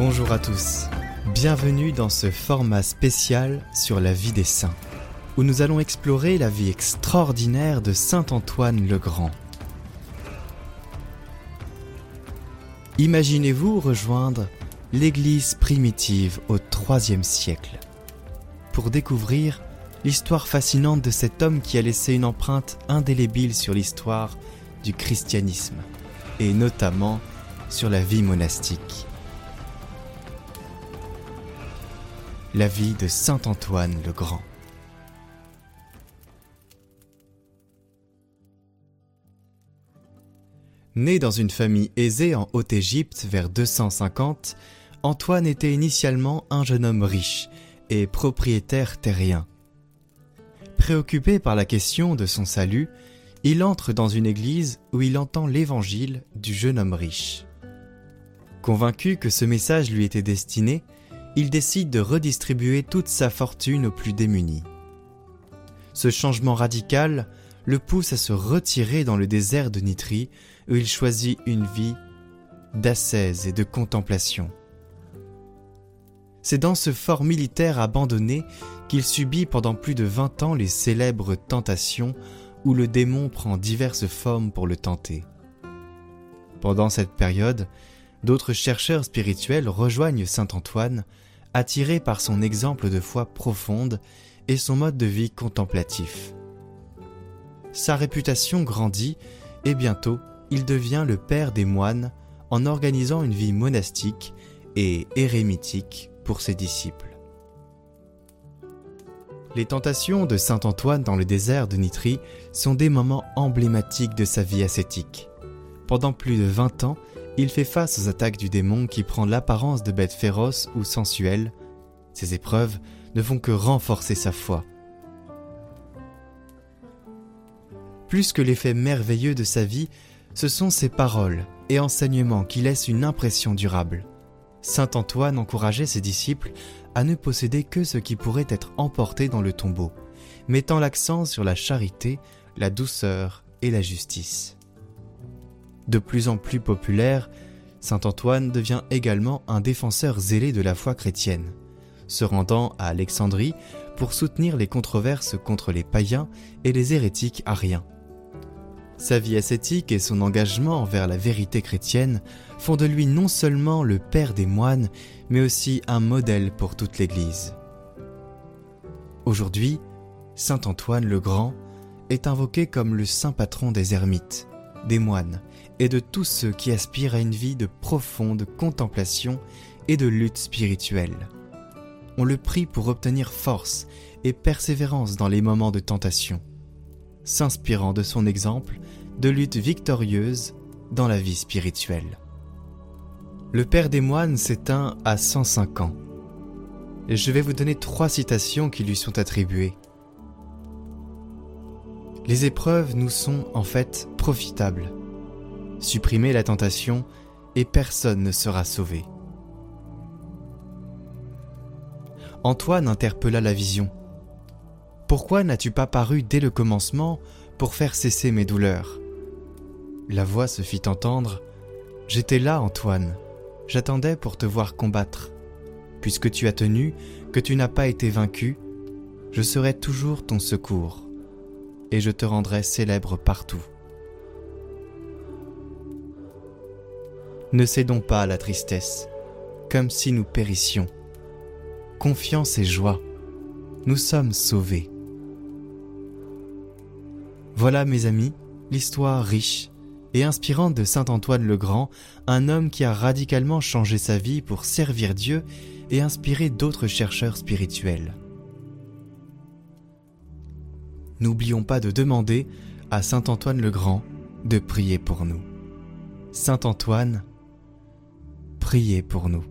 Bonjour à tous, bienvenue dans ce format spécial sur la vie des saints, où nous allons explorer la vie extraordinaire de Saint Antoine le Grand. Imaginez-vous rejoindre l'Église primitive au IIIe siècle pour découvrir l'histoire fascinante de cet homme qui a laissé une empreinte indélébile sur l'histoire du christianisme et notamment sur la vie monastique. La vie de Saint Antoine le Grand. Né dans une famille aisée en Haute-Égypte vers 250, Antoine était initialement un jeune homme riche et propriétaire terrien. Préoccupé par la question de son salut, il entre dans une église où il entend l'évangile du jeune homme riche. Convaincu que ce message lui était destiné, il décide de redistribuer toute sa fortune aux plus démunis. Ce changement radical le pousse à se retirer dans le désert de Nitrie où il choisit une vie d'ascèse et de contemplation. C'est dans ce fort militaire abandonné qu'il subit pendant plus de vingt ans les célèbres tentations où le démon prend diverses formes pour le tenter. Pendant cette période, d'autres chercheurs spirituels rejoignent Saint Antoine, attirés par son exemple de foi profonde et son mode de vie contemplatif. Sa réputation grandit et bientôt il devient le père des moines en organisant une vie monastique et érémitique pour ses disciples. Les tentations de Saint Antoine dans le désert de Nitrie sont des moments emblématiques de sa vie ascétique. Pendant plus de 20 ans, il fait face aux attaques du démon qui prend l'apparence de bêtes féroces ou sensuelles. Ces épreuves ne font que renforcer sa foi. Plus que l'effet merveilleux de sa vie, ce sont ses paroles et enseignements qui laissent une impression durable. Saint Antoine encourageait ses disciples à ne posséder que ce qui pourrait être emporté dans le tombeau, mettant l'accent sur la charité, la douceur et la justice. De plus en plus populaire, Saint Antoine devient également un défenseur zélé de la foi chrétienne, se rendant à Alexandrie pour soutenir les controverses contre les païens et les hérétiques ariens. Sa vie ascétique et son engagement envers la vérité chrétienne font de lui non seulement le père des moines, mais aussi un modèle pour toute l'Église. Aujourd'hui, Saint Antoine le Grand est invoqué comme le saint patron des ermites, des moines et de tous ceux qui aspirent à une vie de profonde contemplation et de lutte spirituelle. On le prie pour obtenir force et persévérance dans les moments de tentation s'inspirant de son exemple de lutte victorieuse dans la vie spirituelle. Le Père des moines s'éteint à 105 ans. Je vais vous donner trois citations qui lui sont attribuées. Les épreuves nous sont en fait profitables. Supprimez la tentation et personne ne sera sauvé. Antoine interpella la vision. Pourquoi n'as-tu pas paru dès le commencement pour faire cesser mes douleurs? La voix se fit entendre. J'étais là, Antoine. J'attendais pour te voir combattre. Puisque tu as tenu, que tu n'as pas été vaincu, je serai toujours ton secours, et je te rendrai célèbre partout. Ne cédons pas à la tristesse, comme si nous périssions. Confiance et joie, nous sommes sauvés. Voilà, mes amis, l'histoire riche et inspirante de Saint Antoine le Grand, un homme qui a radicalement changé sa vie pour servir Dieu et inspirer d'autres chercheurs spirituels. N'oublions pas de demander à Saint Antoine le Grand de prier pour nous. Saint Antoine, priez pour nous.